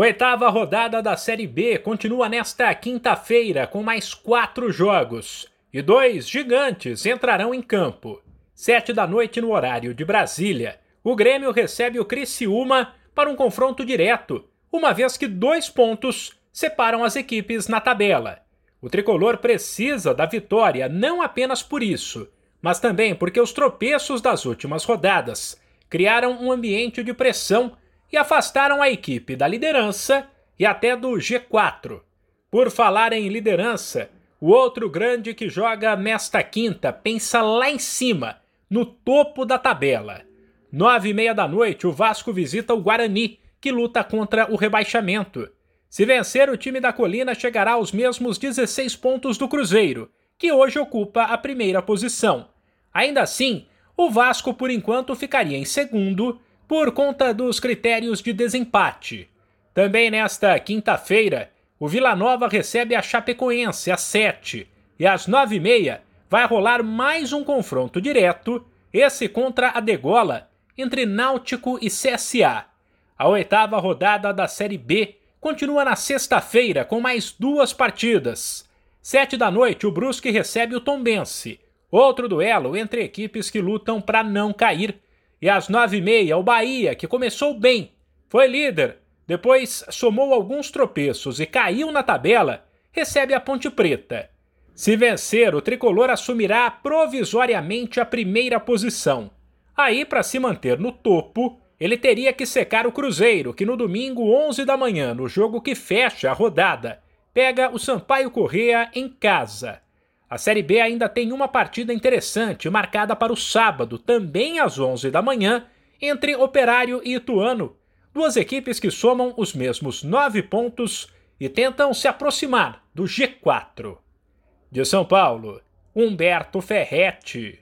Oitava rodada da Série B continua nesta quinta-feira com mais quatro jogos. E dois gigantes entrarão em campo. Sete da noite no horário de Brasília. O Grêmio recebe o Criciúma para um confronto direto, uma vez que dois pontos separam as equipes na tabela. O tricolor precisa da vitória não apenas por isso, mas também porque os tropeços das últimas rodadas criaram um ambiente de pressão e afastaram a equipe da liderança e até do G4. Por falar em liderança, o outro grande que joga nesta quinta pensa lá em cima, no topo da tabela. Nove e meia da noite, o Vasco visita o Guarani, que luta contra o rebaixamento. Se vencer, o time da Colina chegará aos mesmos 16 pontos do Cruzeiro, que hoje ocupa a primeira posição. Ainda assim, o Vasco por enquanto ficaria em segundo por conta dos critérios de desempate. Também nesta quinta-feira, o Vila Nova recebe a Chapecoense às 7 e às 9h30 vai rolar mais um confronto direto, esse contra a Degola, entre Náutico e CSA. A oitava rodada da Série B continua na sexta-feira com mais duas partidas. Sete da noite, o Brusque recebe o Tombense. Outro duelo entre equipes que lutam para não cair. E às nove e meia, o Bahia, que começou bem, foi líder, depois somou alguns tropeços e caiu na tabela, recebe a Ponte Preta. Se vencer, o tricolor assumirá provisoriamente a primeira posição. Aí, para se manter no topo, ele teria que secar o Cruzeiro, que no domingo 11 da manhã, no jogo que fecha a rodada, pega o Sampaio Correa em casa. A Série B ainda tem uma partida interessante marcada para o sábado, também às 11 da manhã, entre Operário e Ituano, duas equipes que somam os mesmos nove pontos e tentam se aproximar do G4. De São Paulo, Humberto Ferretti.